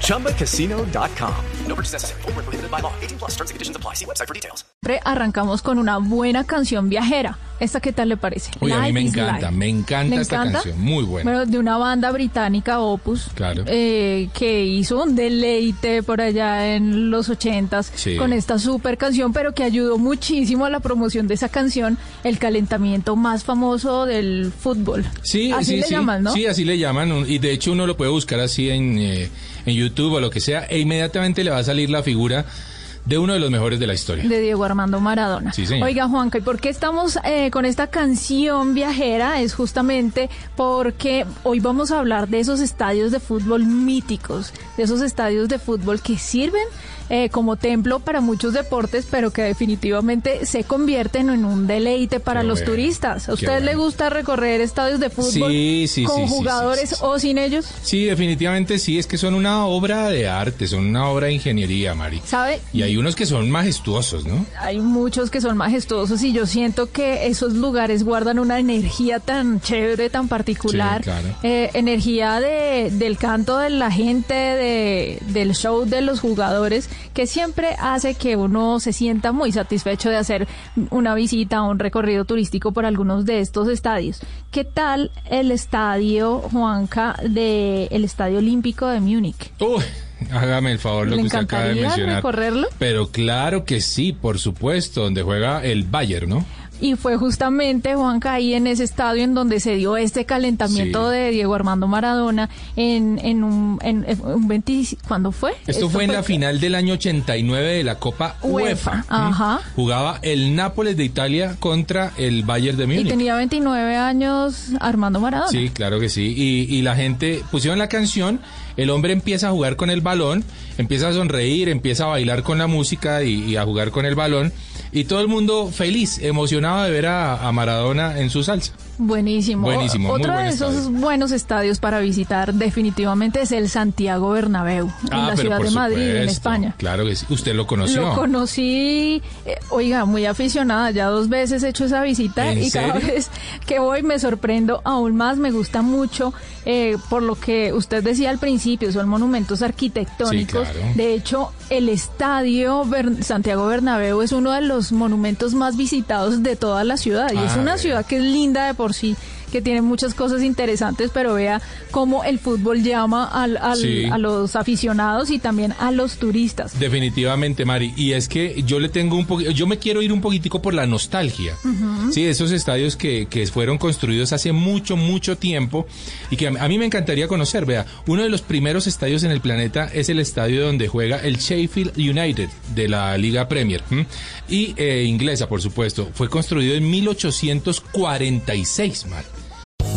ChumbaCasino.com. No purchase necessary. Full prohibited by law. 18 plus terms and conditions apply. See website for details. Siempre arrancamos con una buena canción viajera. ¿Esta qué tal le parece? Uy, a mí me encanta, me encanta ¿Le esta encanta? canción, muy buena. Bueno, de una banda británica, Opus, Claro. eh, que hizo un deleite por allá en los ochentas Sí. con esta super canción, pero que ayudó muchísimo a la promoción de esa canción, el calentamiento más famoso del fútbol. Sí, así sí, le sí. llaman, ¿no? Sí, así le llaman. Y de hecho uno lo puede buscar así en, eh, en YouTube o lo que sea, e inmediatamente le va a salir la figura de uno de los mejores de la historia. de Diego Armando Maradona. Sí, señor. Oiga, Juanca, ¿y por qué estamos eh, con esta canción viajera? Es justamente porque hoy vamos a hablar de esos estadios de fútbol míticos, de esos estadios de fútbol que sirven eh, como templo para muchos deportes, pero que definitivamente se convierten en un deleite para Qué los bueno, turistas. ¿A usted le gusta recorrer estadios de fútbol Sí, sí, con sí, jugadores o sin ellos? Sí, definitivamente sí, es que son una obra de arte, son una obra de ingeniería, Mari. ¿Sabe? Y hay unos que son majestuosos, ¿no? Hay muchos que son majestuosos y yo siento que esos lugares guardan una energía tan chévere, tan particular. Claro. Eh, energía de, del canto de la gente, de, del show de los jugadores, que siempre hace que uno se sienta muy satisfecho de hacer una visita o un recorrido turístico por algunos de estos estadios. ¿Qué tal el estadio, Juanca, de el Estadio Olímpico de Múnich? Uy, hágame el favor lo ¿Le que usted acaba de mencionar. recorrerlo? Pero claro que sí, por supuesto, donde juega el Bayern, ¿no? Y fue justamente, Juanca, ahí en ese estadio en donde se dio este calentamiento Sí. de Diego Armando Maradona en, en un, en, en un 20... ¿Cuándo fue? Esto, fue en la final del año 89 de la Copa UEFA, ajá. Jugaba el Nápoles de Italia contra el Bayern de Y Múnich. tenía 29 años Armando Maradona. Sí, claro que sí. Y, y la gente pusieron la canción, el hombre empieza a jugar con el balón, empieza a sonreír, empieza a bailar con la música y, a jugar con el balón. Y todo el mundo feliz, emocionado de ver a Maradona en su salsa. Buenísimo. Buenísimo, Otro buen de esos estadio. buenos estadios para visitar definitivamente es el Santiago Bernabéu, en Ah, la ciudad de Madrid, en. España. Claro que sí. Usted lo conoció. Lo conocí, eh, oiga, muy aficionada, ya dos veces he hecho esa visita ¿En y cada vez que voy me sorprendo aún más, me gusta mucho eh, por lo que usted decía al principio, son monumentos arquitectónicos. Sí, claro. De hecho, el estadio Ber- Santiago Bernabéu es uno de los monumentos más visitados de toda la ciudad y es Ah, una ciudad que es linda de por sí que tiene muchas cosas interesantes, pero vea cómo el fútbol llama al- al- Sí. a los aficionados y también a los turistas. Definitivamente, Mari. Y es que yo le tengo un poquito, yo me quiero ir un poquitico por la nostalgia. Sí, esos estadios que, que fueron construidos hace mucho, mucho tiempo y que a, a mí me encantaría conocer. Vea, uno de los primeros estadios en el planeta es el estadio donde juega el Sheffield United de la Liga Premier. ¿m? Y eh, inglesa, por supuesto. Fue construido en 1846, Mari.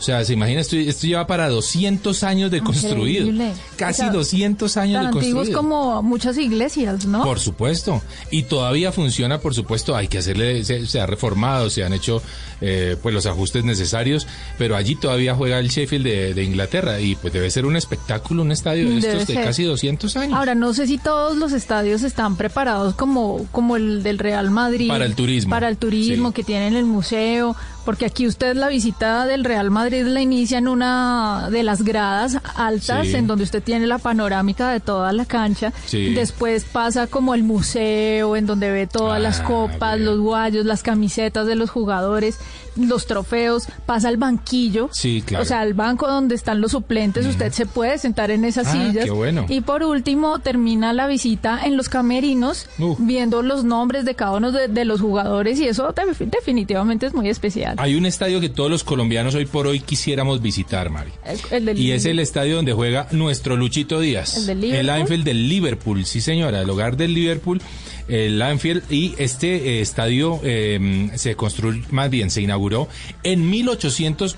O sea, se imagina, esto, esto lleva para 200 años de construido. Increíble. Casi O sea, 200 años Tan de antiguos construido. como muchas iglesias, ¿no? Por supuesto. Y todavía funciona, por supuesto. Hay que hacerle, se, se ha reformado, se han hecho eh, pues los ajustes necesarios, pero allí todavía juega el Sheffield de, de Inglaterra y pues debe ser un espectáculo, un estadio de estos de ser. casi 200 años. Ahora, no sé si todos los estadios están preparados como, como el del Real Madrid. Para el turismo. Para el turismo, Sí. que tienen el museo. Porque aquí usted la visita del Real Madrid la inicia en una de las gradas altas, Sí. en donde usted tiene la panorámica de toda la cancha. Sí. Después pasa como el museo, en donde ve todas las Ah, copas, los guayos, las camisetas de los jugadores. Los trofeos, pasa al banquillo. Sí, claro. O sea, al banco donde están los suplentes, usted se puede sentar en esas Ah, sillas. qué bueno. Y por último, termina la visita en los camerinos, Uh. viendo los nombres de cada uno de, de los jugadores y eso de- definitivamente es muy especial. Hay un estadio que todos los colombianos hoy por hoy quisiéramos visitar, Mari. El- el del- Y es el estadio donde juega nuestro Luchito Díaz. ¿El del Liverpool? El Anfield del Liverpool, sí señora, el hogar del Liverpool, el Anfield. Y este eh, estadio eh, se construyó, más bien se inauguró en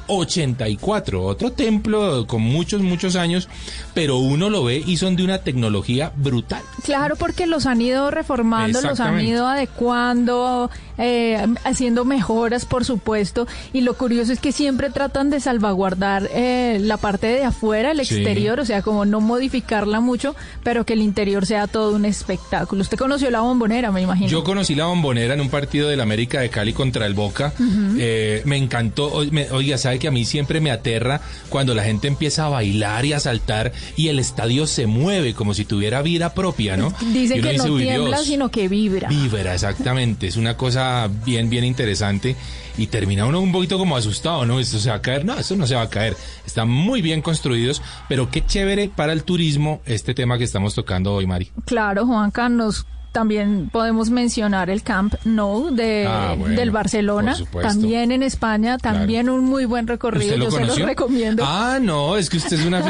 1884. Otro templo con muchos, muchos años, pero uno lo ve y son de una tecnología brutal. Claro, porque los han ido reformando, los han ido adecuando, eh, haciendo mejoras, por supuesto. Y lo curioso es que siempre tratan de salvaguardar eh, la parte de afuera, el Sí. exterior, o sea, como no modificarla mucho, pero que el interior sea todo un espectáculo. Usted conoció la bombonera, me imagino. Yo conocí la bombonera en un partido del América de Cali contra el Boca. Eh, me encantó. Oiga, sabe que a mí siempre me aterra cuando la gente empieza a bailar y a saltar y el estadio se mueve como si tuviera vida propia, ¿no? Dicen uno que no dice, "Uy, tiembla, Dios". sino que vibra. Vibra, exactamente. Es una cosa bien, bien interesante. Y termina uno un poquito como asustado, ¿no? Esto se va a caer. No, esto no se va a caer. Están muy bien construidos. Pero qué chévere para el turismo este tema que estamos tocando hoy, Mari. Claro, Juanca, nos también podemos mencionar el Camp Nou de, Ah, bueno, del Barcelona, también en España, también un muy buen recorrido, ¿Usted lo yo se los recomiendo. Ah, no, es que usted es una...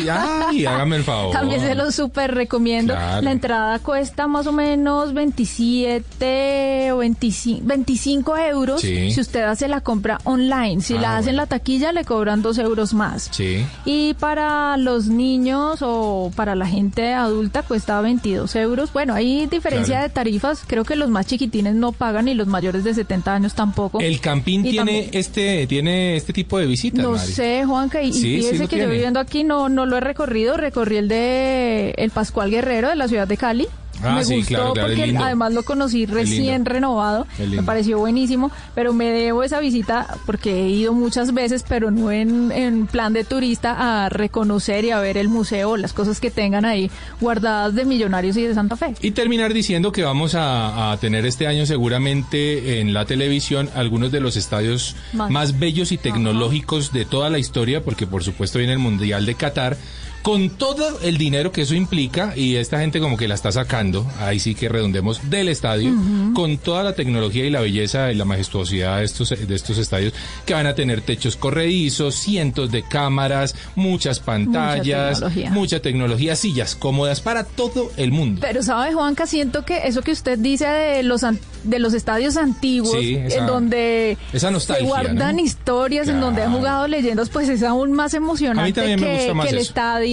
Ay, hágame el favor. También se los súper recomiendo. Claro. La entrada cuesta más o menos 27 o 25, 25 euros Sí. si usted hace la compra online. Si Ah, la hace en la taquilla le cobran 2 euros más. Sí. Y para los niños o para la gente adulta cuesta 22 euros. Bueno, hay diferencia Claro. de tarifas. Creo que los más chiquitines no pagan y los mayores de 70 años tampoco. El campín Y tiene este tiene este tipo de visitas, No Mari. sé, Juanca, y, y Sí, sí fíjese lo que yo tiene. viviendo aquí no, no lo he recorrido, recorrí el de el Pascual Guerrero de la ciudad de Cali. Ah, me sí, gustó claro, claro, porque además lo conocí recién renovado, me pareció buenísimo, pero me debo esa visita porque he ido muchas veces, pero no en, en plan de turista, a reconocer y a ver el museo, las cosas que tengan ahí guardadas de Millonarios y de Santa Fe. Y terminar diciendo que vamos a, a tener este año seguramente en la televisión algunos de los estadios Más. más, bellos y tecnológicos de toda la historia, porque por supuesto viene el Mundial de Qatar, con todo el dinero que eso implica, y esta gente como que la está sacando, ahí sí que redondemos, del estadio, con toda la tecnología y la belleza y la majestuosidad de estos, de estos estadios, que van a tener techos corredizos, cientos de cámaras, muchas pantallas, tecnología. mucha tecnología, sillas cómodas para todo el mundo. Pero sabe, Juanca, siento que eso que usted dice de los an- de los estadios antiguos, Sí, esa- en donde esa nostalgia, se guardan ¿no? historias, en donde han jugado leyendas, pues es aún más emocionante también me que, gusta más que el eso, estadio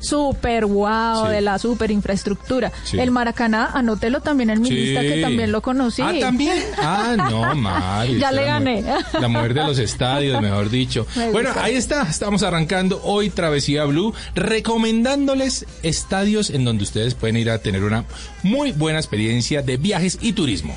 super wow Sí. de la super infraestructura. Sí. El Maracaná, anótelo también en mi lista que también lo conocí. Ah, también. Ah, no, Mari. Ya le la gané. mujer- La mujer de los estadios, mejor dicho. Me Bueno, ahí está. Estamos arrancando hoy Travesía Blue, recomendándoles estadios en donde ustedes pueden ir a tener una muy buena experiencia de viajes y turismo.